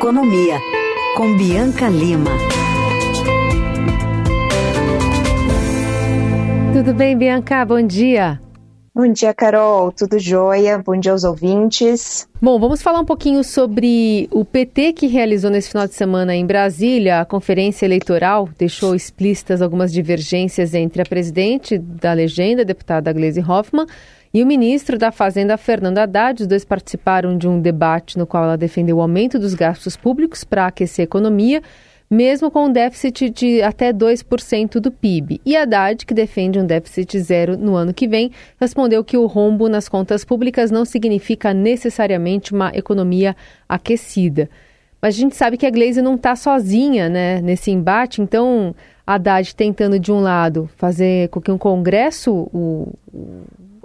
Economia, com Bianca Lima. Tudo bem, Bianca? Bom dia. Bom dia, Carol. Tudo jóia? Bom dia aos ouvintes. Bom, vamos falar um pouquinho sobre o PT que realizou nesse final de semana em Brasília. A conferência eleitoral deixou explícitas algumas divergências entre a presidente da legenda, a deputada Gleisi Hoffmann, e o ministro da Fazenda, Fernando Haddad. Os dois participaram de um debate no qual ela defendeu o aumento dos gastos públicos para aquecer a economia, mesmo com um déficit de até 2% do PIB. E Haddad, que defende um déficit zero no ano que vem, respondeu que o rombo nas contas públicas não significa necessariamente uma economia aquecida. Mas a gente sabe que a Glaze não está sozinha né, nesse embate, então Haddad tentando, de um lado, fazer com que um Congresso o,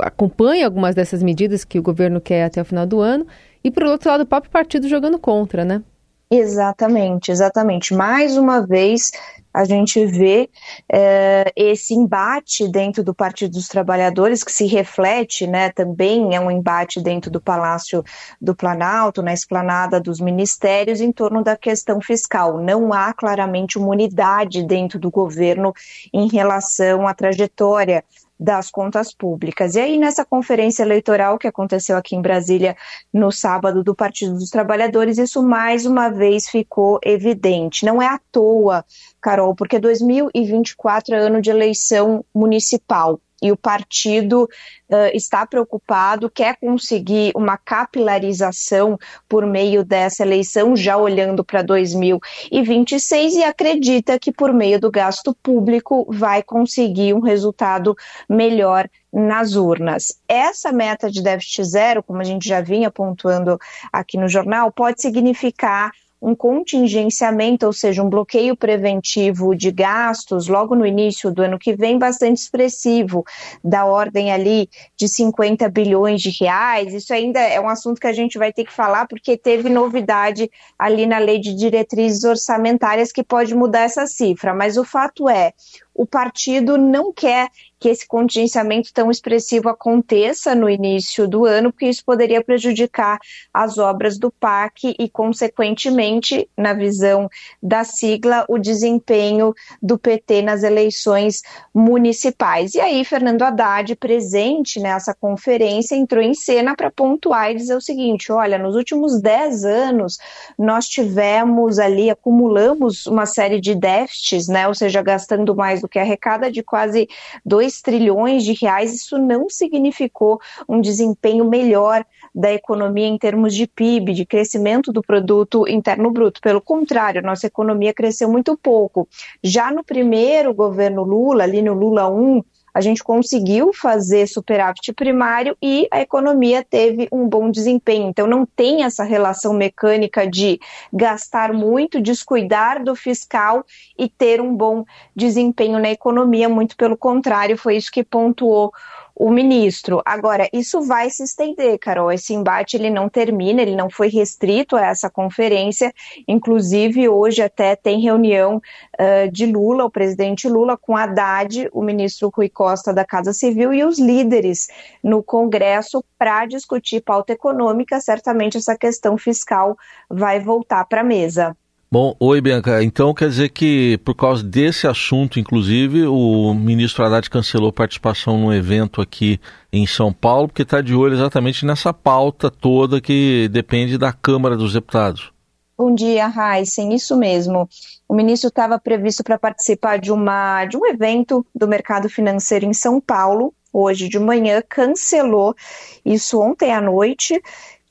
o acompanhe algumas dessas medidas que o governo quer até o final do ano, e, por outro lado, o próprio partido jogando contra, né? Exatamente, exatamente. Mais uma vez, a gente vê é, esse embate dentro do Partido dos Trabalhadores, que se reflete né, também, é um embate dentro do Palácio do Planalto, na esplanada dos ministérios, em torno da questão fiscal. Não há claramente uma unidade dentro do governo em relação à trajetória das contas públicas. E aí, nessa conferência eleitoral que aconteceu aqui em Brasília no sábado do Partido dos Trabalhadores, isso mais uma vez ficou evidente. Não é à toa, Carol, porque 2024 é ano de eleição municipal e o partido uh, está preocupado, quer conseguir uma capilarização por meio dessa eleição, já olhando para 2026, e acredita que por meio do gasto público vai conseguir um resultado melhor nas urnas. Essa meta de déficit zero, como a gente já vinha pontuando aqui no jornal, pode significar um contingenciamento, ou seja, um bloqueio preventivo de gastos logo no início do ano que vem, bastante expressivo, da ordem ali de 50 bilhões de reais. Isso ainda é um assunto que a gente vai ter que falar, porque teve novidade ali na lei de diretrizes orçamentárias que pode mudar essa cifra. Mas o fato é, o partido não quer que esse contingenciamento tão expressivo aconteça no início do ano, porque isso poderia prejudicar as obras do PAC e, consequentemente, na visão da sigla, o desempenho do PT nas eleições municipais. E aí, Fernando Haddad, presente nessa conferência, entrou em cena para pontuar e dizer o seguinte: olha, nos últimos 10 anos nós tivemos ali, acumulamos uma série de déficits, né, ou seja, gastando mais do que arrecada de quase 2 trilhões de reais, isso não significou um desempenho melhor da economia em termos de PIB, de crescimento do produto interno bruto. Pelo contrário, nossa economia cresceu muito pouco. Já no primeiro governo Lula, ali no Lula 1, a gente conseguiu fazer superávit primário e a economia teve um bom desempenho. Então, não tem essa relação mecânica de gastar muito, descuidar do fiscal e ter um bom desempenho na economia. Muito pelo contrário, foi isso que pontuou o ministro. Agora, isso vai se estender, Carol. Esse embate ele não termina, ele não foi restrito a essa conferência. Inclusive, hoje até tem reunião uh, de Lula, o presidente Lula, com Haddad, o ministro Rui Costa da Casa Civil e os líderes no Congresso para discutir pauta econômica. Certamente essa questão fiscal vai voltar para a mesa. Bom, oi Bianca. Então quer dizer que por causa desse assunto, inclusive, o ministro Haddad cancelou participação num evento aqui em São Paulo, porque está de olho exatamente nessa pauta toda que depende da Câmara dos Deputados. Bom dia, Heisen. Isso mesmo. O ministro estava previsto para participar de, uma, de um evento do mercado financeiro em São Paulo, hoje de manhã, cancelou isso ontem à noite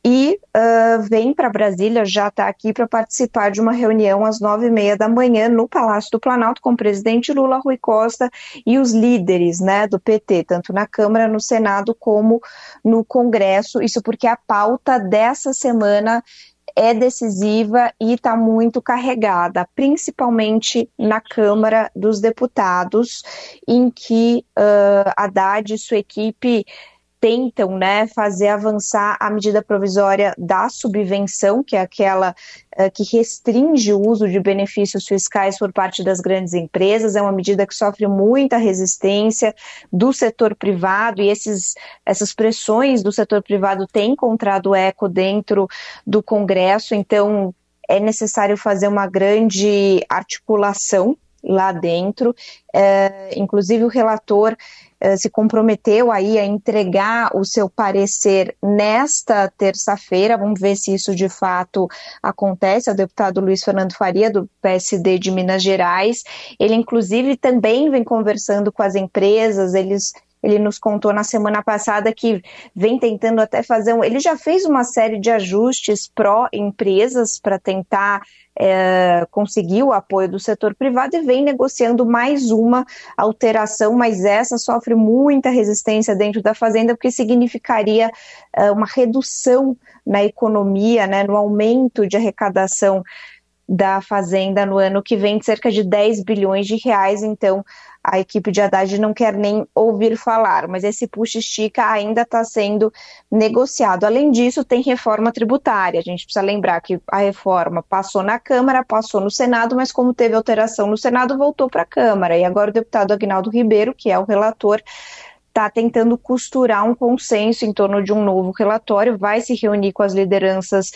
e uh, vem para Brasília, já está aqui para participar de uma reunião às nove e meia da manhã no Palácio do Planalto com o presidente Lula, Rui Costa e os líderes né, do PT, tanto na Câmara, no Senado como no Congresso. Isso porque a pauta dessa semana é decisiva e está muito carregada, principalmente na Câmara dos Deputados, em que uh, Haddad e sua equipe tentam né, fazer avançar a medida provisória da subvenção, que é aquela uh, que restringe o uso de benefícios fiscais por parte das grandes empresas. É uma medida que sofre muita resistência do setor privado e esses, essas pressões do setor privado têm encontrado eco dentro do Congresso. Então, é necessário fazer uma grande articulação lá dentro. É, inclusive, o relator é, se comprometeu aí a entregar o seu parecer nesta terça-feira. Vamos ver se isso de fato acontece. É o deputado Luiz Fernando Faria, do PSD de Minas Gerais. Ele, inclusive, também vem conversando com as empresas, eles ele nos contou na semana passada que vem tentando até fazer um. Ele já fez uma série de ajustes pró-empresas para tentar é, conseguir o apoio do setor privado e vem negociando mais uma alteração, mas essa sofre muita resistência dentro da Fazenda, porque significaria é, uma redução na economia, né, no aumento de arrecadação da Fazenda no ano que vem, de cerca de 10 bilhões de reais. Então, a equipe de Haddad não quer nem ouvir falar, mas esse puxa-estica ainda está sendo negociado. Além disso, tem reforma tributária. A gente precisa lembrar que a reforma passou na Câmara, passou no Senado, mas como teve alteração no Senado, voltou para a Câmara. E agora o deputado Agnaldo Ribeiro, que é o relator, está tentando costurar um consenso em torno de um novo relatório, vai se reunir com as lideranças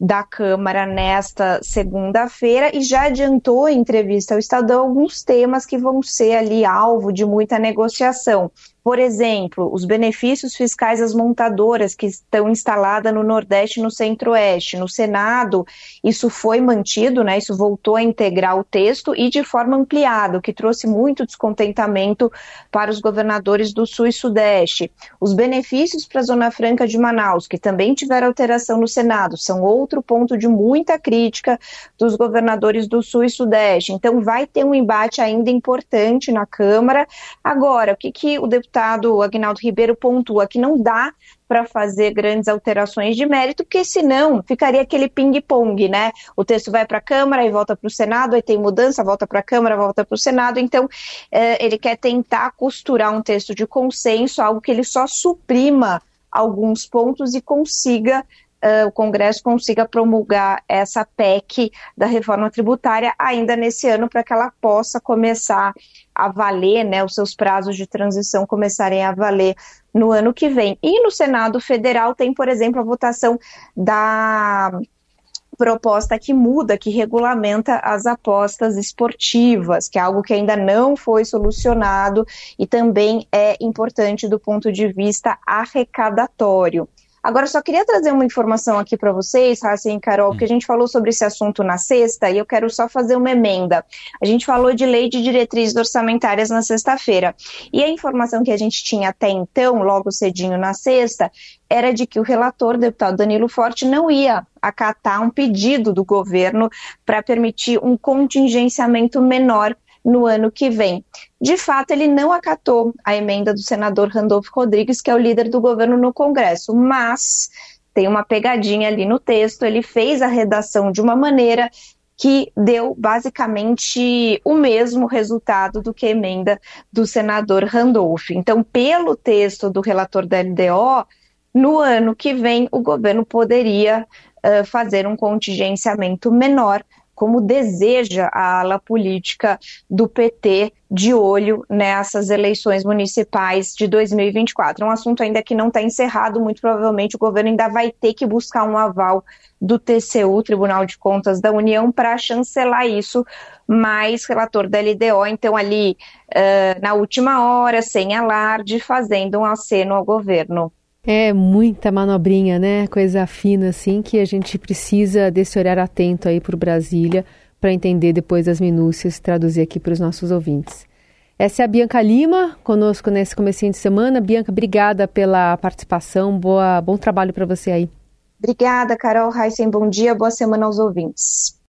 da Câmara nesta segunda-feira e já adiantou em entrevista ao Estadão alguns temas que vão ser ali alvo de muita negociação. Por exemplo, os benefícios fiscais às montadoras que estão instaladas no Nordeste e no Centro-Oeste. No Senado, isso foi mantido, né? Isso voltou a integrar o texto e de forma ampliada, o que trouxe muito descontentamento para os governadores do Sul e Sudeste. Os benefícios para a Zona Franca de Manaus, que também tiveram alteração no Senado, são outro ponto de muita crítica dos governadores do Sul e Sudeste. Então, vai ter um embate ainda importante na Câmara. Agora, o que, que o deputado deputado Agnaldo Ribeiro pontua que não dá para fazer grandes alterações de mérito, porque senão ficaria aquele ping-pong, né? O texto vai para a Câmara e volta para o Senado, aí tem mudança, volta para a Câmara, volta para o Senado. Então, eh, ele quer tentar costurar um texto de consenso, algo que ele só suprima alguns pontos e consiga uh, o Congresso consiga promulgar essa PEC da reforma tributária ainda nesse ano, para que ela possa começar a valer, né, os seus prazos de transição começarem a valer no ano que vem. E no Senado Federal tem, por exemplo, a votação da proposta que muda, que regulamenta as apostas esportivas, que é algo que ainda não foi solucionado e também é importante do ponto de vista arrecadatório. Agora, só queria trazer uma informação aqui para vocês, Raça e Carol, porque a gente falou sobre esse assunto na sexta e eu quero só fazer uma emenda. A gente falou de lei de diretrizes orçamentárias na sexta-feira. E a informação que a gente tinha até então, logo cedinho na sexta, era de que o relator, deputado Danilo Forte, não ia acatar um pedido do governo para permitir um contingenciamento menor no ano que vem. De fato, ele não acatou a emenda do senador Randolfo Rodrigues, que é o líder do governo no Congresso, mas tem uma pegadinha ali no texto, ele fez a redação de uma maneira que deu basicamente o mesmo resultado do que a emenda do senador Randolph. Então, pelo texto do relator da LDO, no ano que vem o governo poderia uh, fazer um contingenciamento menor como deseja a ala política do PT de olho nessas eleições municipais de 2024. É um assunto ainda que não está encerrado, muito provavelmente o governo ainda vai ter que buscar um aval do TCU, Tribunal de Contas da União, para chancelar isso, mas relator da LDO, então ali uh, na última hora, sem alarde, fazendo um aceno ao governo. É muita manobrinha, né? Coisa fina assim que a gente precisa desse olhar atento aí para Brasília para entender depois as minúcias e traduzir aqui para os nossos ouvintes. Essa é a Bianca Lima, conosco nesse comecinho de semana. Bianca, obrigada pela participação. Boa, bom trabalho para você aí. Obrigada, Carol Heisen. Bom dia, boa semana aos ouvintes.